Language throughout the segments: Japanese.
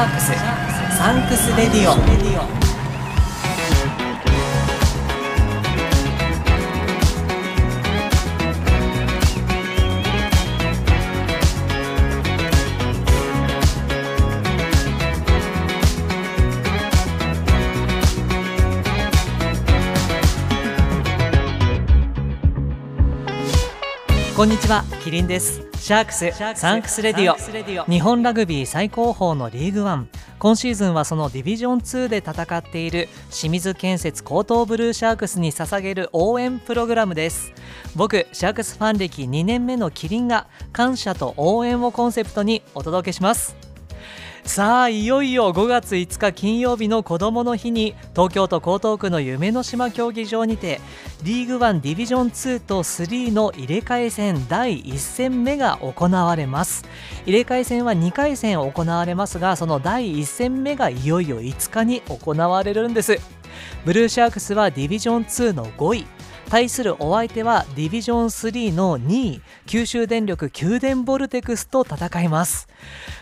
ャークス。サンクスレディオ。こんにちはキリンです。シャークスサンクス Radio。日本ラグビー最高峰のリーグワン。今シーズンはそのディビジョン2で戦っている清水建設江東ブルーシャークスに捧げる応援プログラムです。僕シャークスファン歴2年目のキリンが感謝と応援をコンセプトにお届けしますさあいよいよ5月5日金曜日の子どもの日に東京都江東区の夢の島競技場にてリーグワンディビジョン2と3の入れ替え戦第1戦目が行われます。入れ替え戦は2回戦行われますがその第1戦目がいよいよ5日に行われるんです。ブルーシャークスはディビジョン2の5位。対するお相手はディビジョン3の2位九州電力九電ボルテクスと戦います。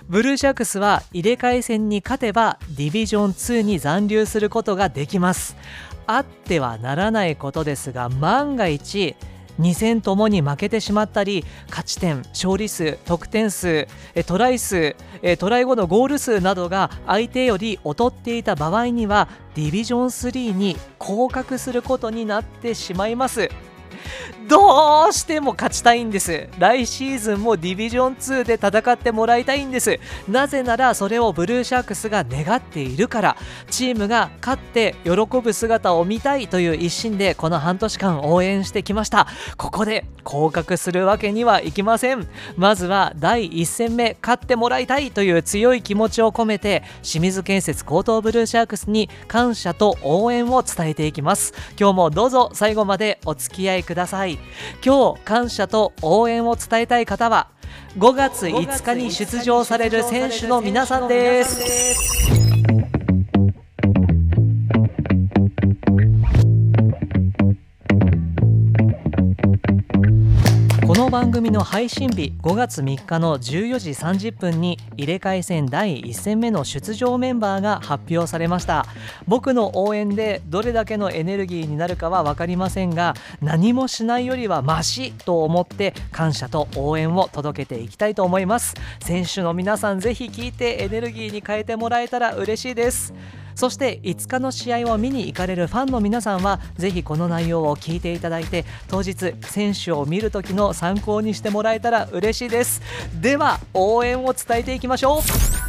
ブルーシャークスは入れ替え戦に勝てばディビジョン2に残留することができます。あってはならないことですが万が一2戦ともに負けてしまったり勝ち点勝利数得点数トライ数トライ後のゴール数などが相手より劣っていた場合にはディビジョン3に降格することになってしまいます。どうしても勝ちたいんです。来シーズンもディビジョン2で戦ってもらいたいんです。なぜならそれをブルーシャークスが願っているから。チームが勝って喜ぶ姿を見たいという一心でこの半年間応援してきました。ここで降格するわけにはいきません。まずは第1戦目勝ってもらいたいという強い気持ちを込めて清水建設高等ブルーシャークスに感謝と応援を伝えていきます。今日もどうぞ最後までお付き合いください。今日感謝と応援を伝えたい方は5月5日に出場される選手の皆さんです。番組の配信日5月3日の14時30分に入れ替え戦第1戦目の出場メンバーが発表されました。僕の応援でどれだけのエネルギーになるかは分かりませんが何もしないよりはマシと思って感謝と応援を届けていきたいと思います。選手の皆さんぜひ聞いてエネルギーに変えてもらえたら嬉しいです。そして5日の試合を見に行かれるファンの皆さんはぜひこの内容を聞いていただいて当日選手を見る時の参考にしてもらえたら嬉しいです。では応援を伝えていきましょう。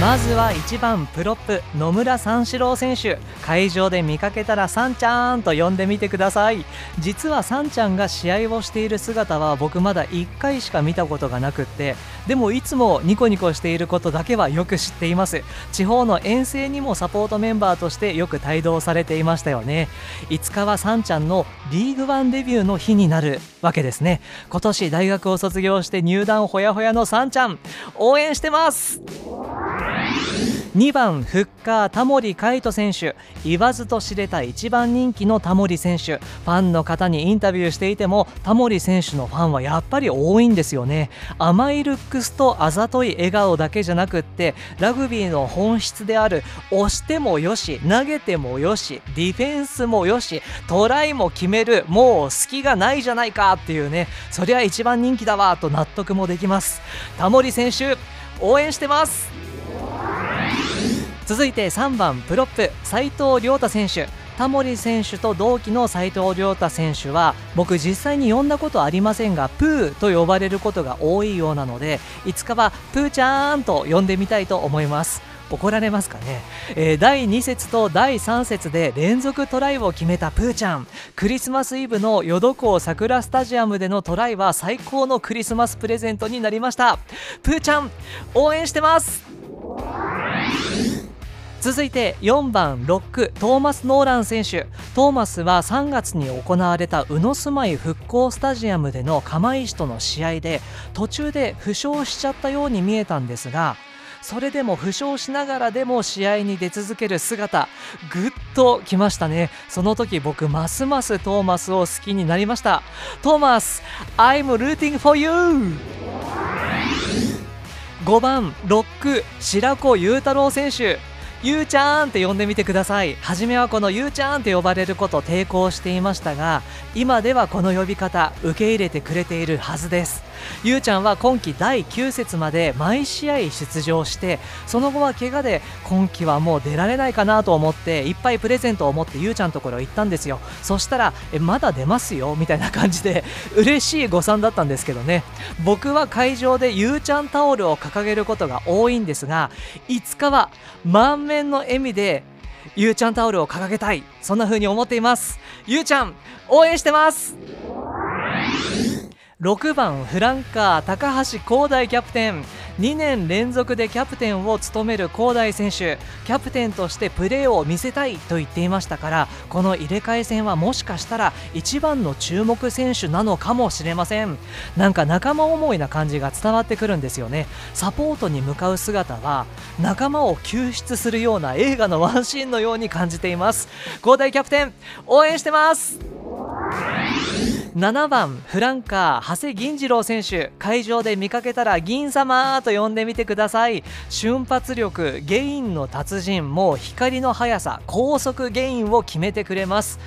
まずは1番プロップ野村三四郎選手。会場で見かけたらさんちゃんと呼んでみてください。実はさんちゃんが試合をしている姿は僕まだ1回しか見たことがなくって。でもいつもニコニコしていることだけはよく知っています。地方の遠征にもサポートメンバーとしてよく帯同されていましたよね。5日はさんちゃんのリーグワンデビューの日になるわけですね。今年大学を卒業して入団ほやほやのさんちゃん。応援してます。2番フッカータモリ海斗選手。言わずと知れた一番人気のタモリ選手。ファンの方にインタビューしていてもタモリ選手のファンはやっぱり多いんですよね。甘いルックスとあざとい笑顔だけじゃなくってラグビーの本質である押してもよし投げてもよしディフェンスもよしトライも決めるもう隙がないじゃないかっていうね。そりゃ一番人気だわと納得もできます。タモリ選手応援してます。続いて3番プロップ斉藤亮太選手。タモリ選手と同期の斉藤亮太選手は僕実際に呼んだことありませんがプーと呼ばれることが多いようなのでいつかはプーちゃんと呼んでみたいと思います。怒られますかね、えー、第2節と第3節で連続トライを決めたプーちゃん。クリスマスイブのヨドコウ桜スタジアムでのトライは最高のクリスマスプレゼントになりました。プーちゃん応援してます。続いて4番ロックトーマス・ノーラン選手。トーマスは3月に行われた宇野住まい復興スタジアムでの釜石との試合で途中で負傷しちゃったように見えたんですがそれでも負傷しながらでも試合に出続ける姿ぐっときましたね。その時僕ますますトーマスを好きになりました。トーマス I'm rooting for you! 5番ロック白子雄太郎選手。ゆうちゃんって呼んでみてください。初めはこのゆうちゃんって呼ばれること抵抗していましたが今ではこの呼び方受け入れてくれているはずです。ゆうちゃんは今季第9節まで毎試合出場してその後は怪我で今季はもう出られないかなと思っていっぱいプレゼントを持ってゆうちゃんのところ行ったんですよ。そしたらえまだ出ますよ？みたいな感じで嬉しい誤算だったんですけどね。僕は会場でゆうちゃんタオルを掲げることが多いんですがいつかは満面の笑みでゆうちゃんタオルを掲げたい。そんな風に思っています。ゆうちゃん応援してます。6番フランカー高橋光大キャプテン。2年連続でキャプテンを務める光大選手。キャプテンとしてプレーを見せたいと言っていましたからこの入れ替え戦はもしかしたら一番の注目選手なのかもしれません。なんか仲間思いな感じが伝わってくるんですよね。サポートに向かう姿は仲間を救出するような映画のワンシーンのように感じています。交代キャプテン応援してます。7番フランカー長谷銀次郎選手。会場で見かけたら銀様と呼んでみてください。瞬発力ゲインの達人もう光の速さ高速ゲインを決めてくれます。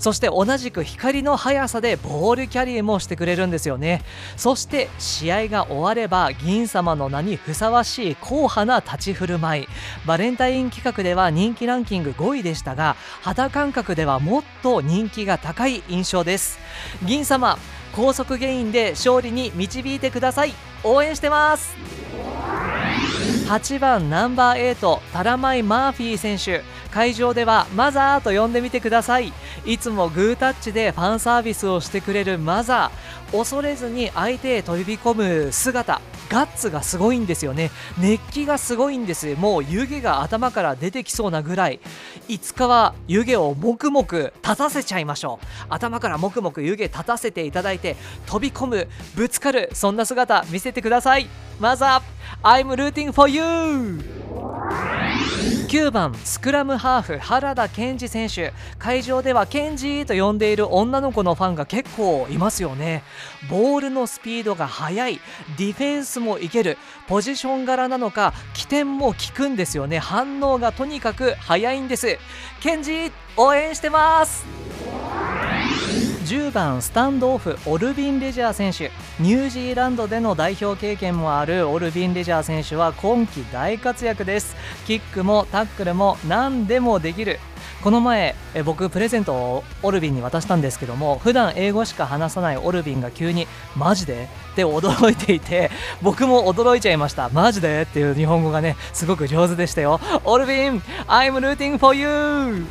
そして同じく光の速さでボールキャリーもしてくれるんですよね。そして試合が終われば銀様の名にふさわしい硬派な立ち振る舞い。バレンタイン企画では人気ランキング5位でしたが肌感覚ではもっと人気が高い印象です。銀様高速ゲインで勝利に導いてください。応援してます。8番ナンバー8タラマイ・マーフィー選手。会場ではマザーと呼んでみてください。いつもグータッチでファンサービスをしてくれるマザー。恐れずに相手へ飛び込む姿。ガッツがすごいんですよね。熱気がすごいんです。もう湯気が頭から出てきそうなぐらい。いつかは湯気をもくもく立たせちゃいましょう。頭からもくもく湯気立たせていただいて飛び込むぶつかるそんな姿見せてください。マザー I'm rooting for you! 9番スクラムハーフ原田健二選手。会場ではケンジと呼んでいる女の子のファンが結構いますよね。ボールのスピードが速い。ディフェンスもいける。ポジション柄なのか起点も効くんですよね。反応がとにかく速いんです。ケンジ応援してます。10番スタンドオフオルビン・レジャー選手。ニュージーランドでの代表経験もあるオルビン・レジャー選手は今季大活躍です。キックもタックルも何でもできる。この前え僕プレゼントをオルビンに渡したんですけども普段英語しか話さないオルビンが急に「マジで?」って驚いていて僕も驚いちゃいました「マジで?」っていう日本語がねすごく上手でしたよ。オルビン I'm rooting for you!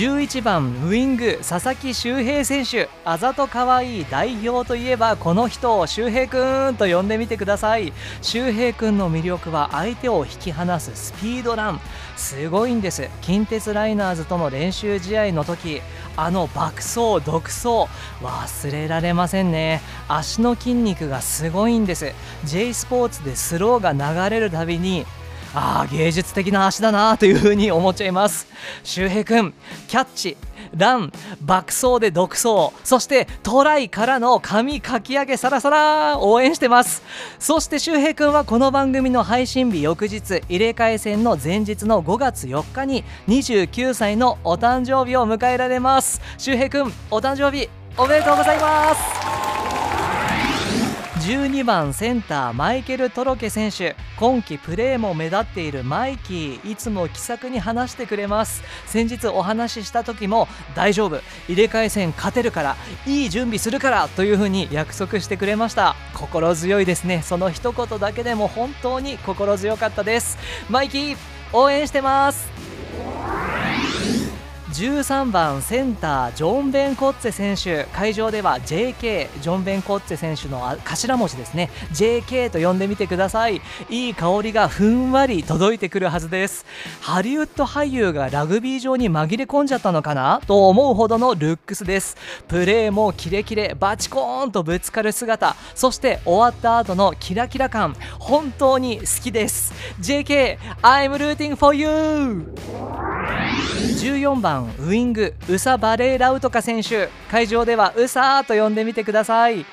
11番ウイング佐々木修平選手あざと可愛いい代表といえばこの人を修平くんと呼んでみてください。修平くんの魅力は相手を引き離すスピードラン。すごいんです。近鉄ライナーズとの練習試合の時あの爆走独走忘れられませんね。足の筋肉がすごいんです。J スポーツでスローが流れるたびにああ芸術的な足だなというふうに思っちゃいます。周平君キャッチラン爆走で独走そしてトライからの髪かき上げサラサラ応援してます。そして周平君はこの番組の配信日翌日入れ替え戦の前日の5月4日に29歳のお誕生日を迎えられます。周平君お誕生日おめでとうございます。12番センターマイケル・トロケ選手。今季プレーも目立っているマイキー。いつも気さくに話してくれます。先日お話しした時も大丈夫。入れ替え戦勝てるからいい準備するからというふうに約束してくれました。心強いですね。その一言だけでも本当に心強かったです。マイキー応援してます。13番センタージョン・ベン・コッツェ選手。会場では JK ジョン・ベン・コッツェ選手の頭文字ですね。JK と呼んでみてください。いい香りがふんわり届いてくるはずです。ハリウッド俳優がラグビー場に紛れ込んじゃったのかなと思うほどのルックスです。プレーもキレキレバチコーンとぶつかる姿。そして終わった後のキラキラ感。本当に好きです。JK I'm rooting for you! 14番ウイングウサ・バレーラウトカ選手。会場ではウサーと呼んでみてください、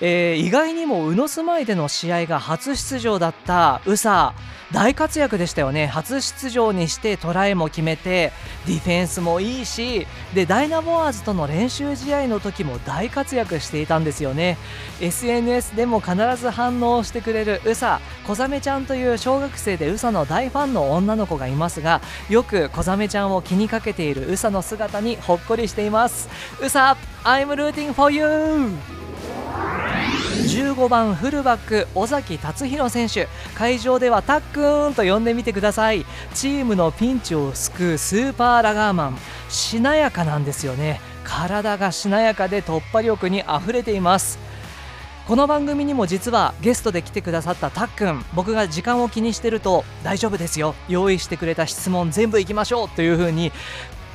えー、意外にも宇野住まいでの試合が初出場だったウサ大活躍でしたよね。初出場にしてトライも決めてディフェンスもいいしでダイナモアーズとの練習試合の時も大活躍していたんですよね。SNS でも必ず反応してくれるうさ小ザちゃんという小学生でうさの大ファンの女の子がいますがよく小ザちゃんを気にかけているうさの姿にほっこりしています。うさ I'm rooting for you! 15番フルバック尾崎達弘選手。会場ではタックーンと呼んでみてください。チームのピンチを救うスーパーラガーマン。しなやかなんですよね。体がしなやかで突破力にあふれています。この番組にも実はゲストで来てくださったたっくん。僕が時間を気にしてると大丈夫ですよ。用意してくれた質問全部いきましょう。というふうに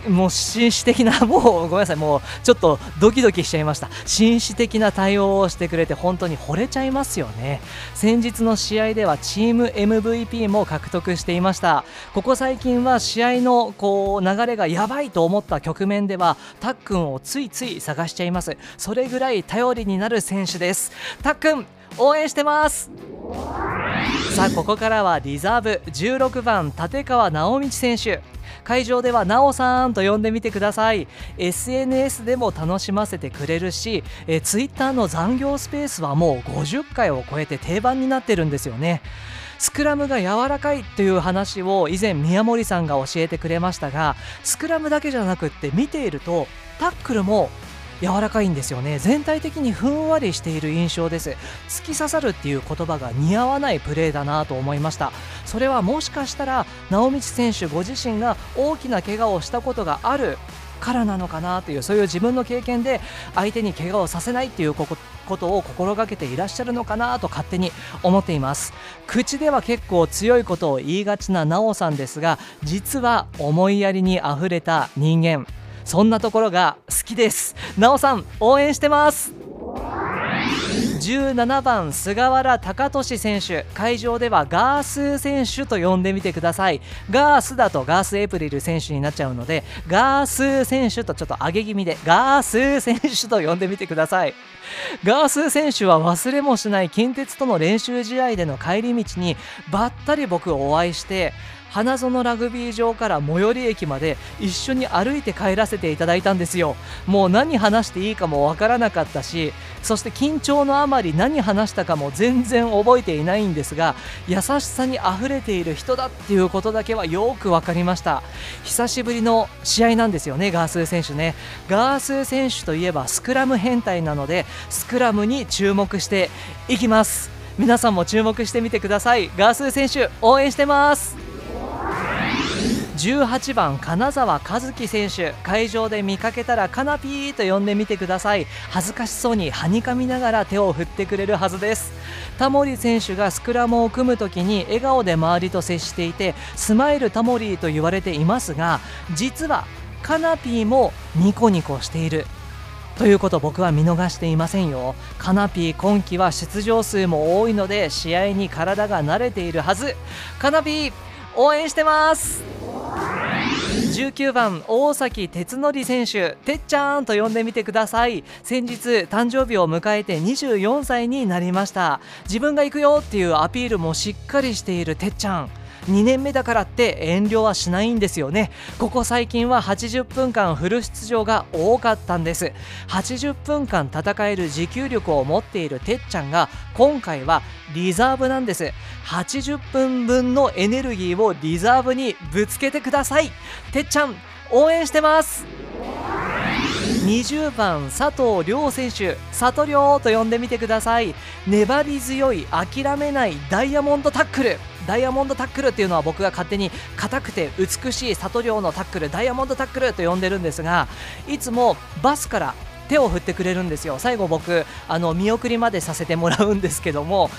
もう紳士的な、もうごめんなさい、もうちょっとドキドキしちゃいました。紳士的な対応をしてくれて本当に惚れちゃいますよね。先日の試合ではチーム MVP も獲得していました。ここ最近は試合のこう流れがやばいと思った局面ではたっくんをついつい探しちゃいます。それぐらい頼りになる選手です。たっくん応援してます。さあここからはリザーブ。16番立川直道選手。会場ではなおさんと呼んでみてください。SNS でも楽しませてくれるしえ Twitter の残業スペースはもう50回を超えて定番になってるんですよね。スクラムが柔らかいという話を以前宮森さんが教えてくれましたがスクラムだけじゃなくって見ているとタックルも柔らかいんですよね。全体的にふんわりしている印象です。突き刺さるっていう言葉が似合わないプレーだなと思いました。それはもしかしたら直道選手ご自身が大きな怪我をしたことがあるからなのかなというそういう自分の経験で相手に怪我をさせないっていうことを心がけていらっしゃるのかなと勝手に思っています。口では結構強いことを言いがちな奈緒さんですが実は思いやりにあふれた人間。そんなところが好きです。なおさん応援してます。17番菅原隆俊選手。会場ではガース選手と呼んでみてください。ガースだとガースエプリル選手になっちゃうのでガース選手とちょっと上げ気味でガース選手と呼んでみてください。ガース選手は忘れもしない近鉄との練習試合での帰り道にばったり僕をお会いして花園ラグビー場から最寄り駅まで一緒に歩いて帰らせていただいたんですよ。もう何話していいかもわからなかったしそして緊張のあまり何話したかも全然覚えていないんですが優しさにあふれている人だっていうことだけはよく分かりました。久しぶりの試合なんですよねガースー選手ね。ガースー選手といえばスクラム変態なのでスクラムに注目していきます。皆さんも注目してみてください。ガースー選手応援してます。18番金沢和樹選手。会場で見かけたらカナピーと呼んでみてください。恥ずかしそうにはにかみながら手を振ってくれるはずです。タモリ選手がスクラムを組む時に笑顔で周りと接していてスマイルタモリと言われていますが実はカナピーもニコニコしている。ということ僕は見逃していませんよ。カナピー今季は出場数も多いので試合に体が慣れているはず。カナピー応援してます。19番大崎哲則選手てっちゃんと呼んでみてください。先日誕生日を迎えて24歳になりました。自分が行くよっていうアピールもしっかりしているてっちゃん。2年目だからって遠慮はしないんですよね。ここ最近は80分間フル出場が多かったんです。80分間戦える持久力を持っているてっちゃんが今回はリザーブなんです。80分分のエネルギーをリザーブにぶつけてください。てっちゃん応援してます。20番佐藤亮選手里亮と呼んでみてください。粘り強い諦めないダイヤモンドタックル。ダイヤモンドタックルっていうのは僕が勝手に硬くて美しい里亮のタックルダイヤモンドタックルと呼んでるんですがいつもバスから手を振ってくれるんですよ。最後僕あの見送りまでさせてもらうんですけども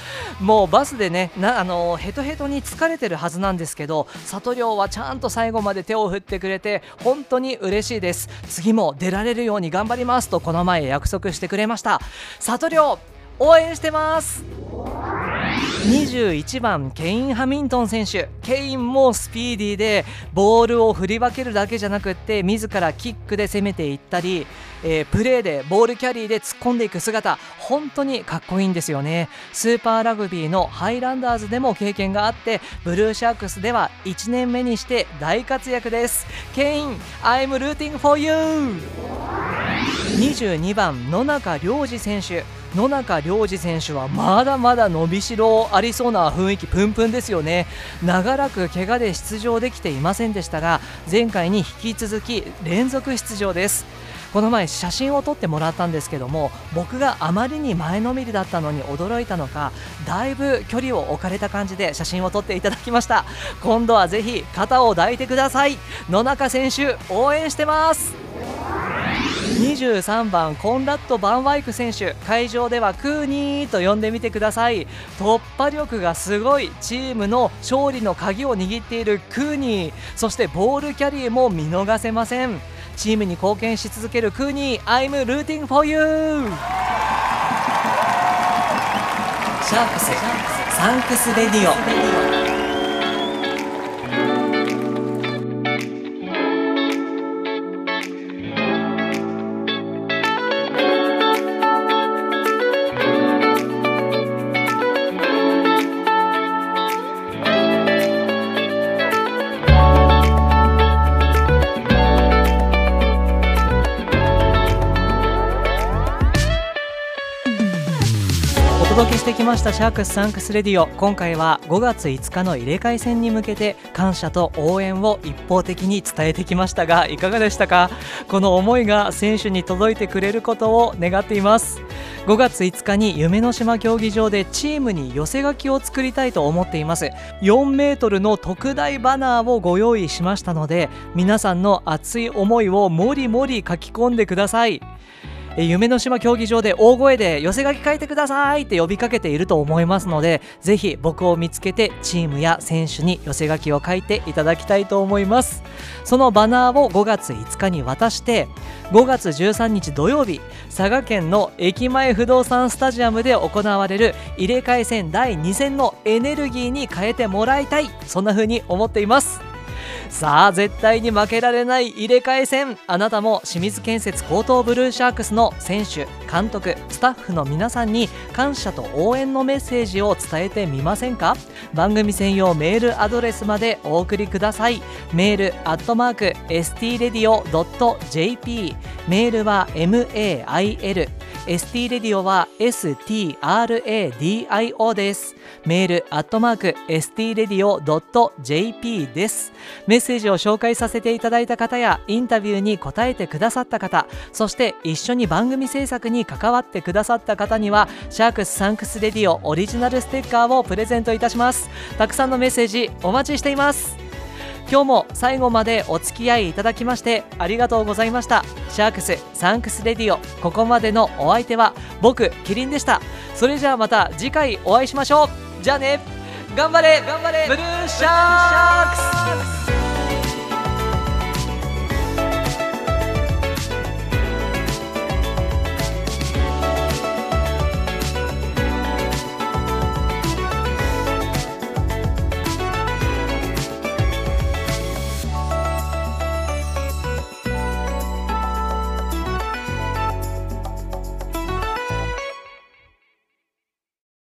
もうバスでねなあのヘトヘトに疲れてるはずなんですけど里亮はちゃんと最後まで手を振ってくれて本当に嬉しいです。次も出られるように頑張りますとこの前約束してくれました。里亮応援してます。21番ケイン・ハミントン選手ケインもスピーディーでボールを振り分けるだけじゃなくって自らキックで攻めていったり、えー、プレーでボールキャリーで突っ込んでいく姿本当にかっこいいんですよね。スーパーラグビーのハイランダーズでも経験があってブルーシャークスでは1年目にして大活躍です。ケイン I'm rooting for you! 22番野中良二選手。野中良二選手はまだまだ伸びしろありそうな雰囲気プンプンですよね。長らく怪我で出場できていませんでしたが前回に引き続き連続出場です。この前写真を撮ってもらったんですけども僕があまりに前のめりだったのに驚いたのかだいぶ距離を置かれた感じで写真を撮っていただきました。今度はぜひ肩を抱いてください。野中選手応援してます。23番コンラッド・バンワイク選手会場ではクーニーと呼んでみてください。突破力がすごいチームの勝利の鍵を握っているクーニー。そしてボールキャリーも見逃せません。チームに貢献し続けるクーニー I'm rooting for you! シャークスサンクス Radio。届けしてきましたシャークスサンクス Radio。今回は5月5日の入れ替え戦に向けて感謝と応援を一方的に伝えてきましたがいかがでしたか？この思いが選手に届いてくれることを願っています。5月5日に夢の島競技場でチームに寄せ書きを作りたいと思っています。4メートルの特大バナーをご用意しましたので皆さんの熱い思いをもりもり書き込んでください。夢の島競技場で大声で寄せ書き書いてくださいって呼びかけていると思いますのでぜひ僕を見つけてチームや選手に寄せ書きを書いていただきたいと思います。そのバナーを5月5日に渡して5月13日土曜日佐賀県の駅前不動産スタジアムで行われる入れ替え戦第2戦のエネルギーに変えてもらいたい。そんな風に思っています。さあ絶対に負けられない入れ替え戦。あなたも清水建設高等ブルーシャークスの選手監督スタッフの皆さんに感謝と応援のメッセージを伝えてみませんか？番組専用メールアドレスまでお送りください。メールアットマーク stradio.jp メールは mail ST レディオは STRADIO です。メールアットマーク STRadio.jp です。メッセージを紹介させていただいた方やインタビューに答えてくださった方そして一緒に番組制作に関わってくださった方にはシャークスサンクスレディオオリジナルステッカーをプレゼントいたします。たくさんのメッセージお待ちしています。今日も最後までお付き合いいただきましてありがとうございました。シャークスサンクスレディオここまでのお相手は僕キリンでした。それじゃあまた次回お会いしましょう。じゃあね。頑張れ。頑張れ。ブルーシャークス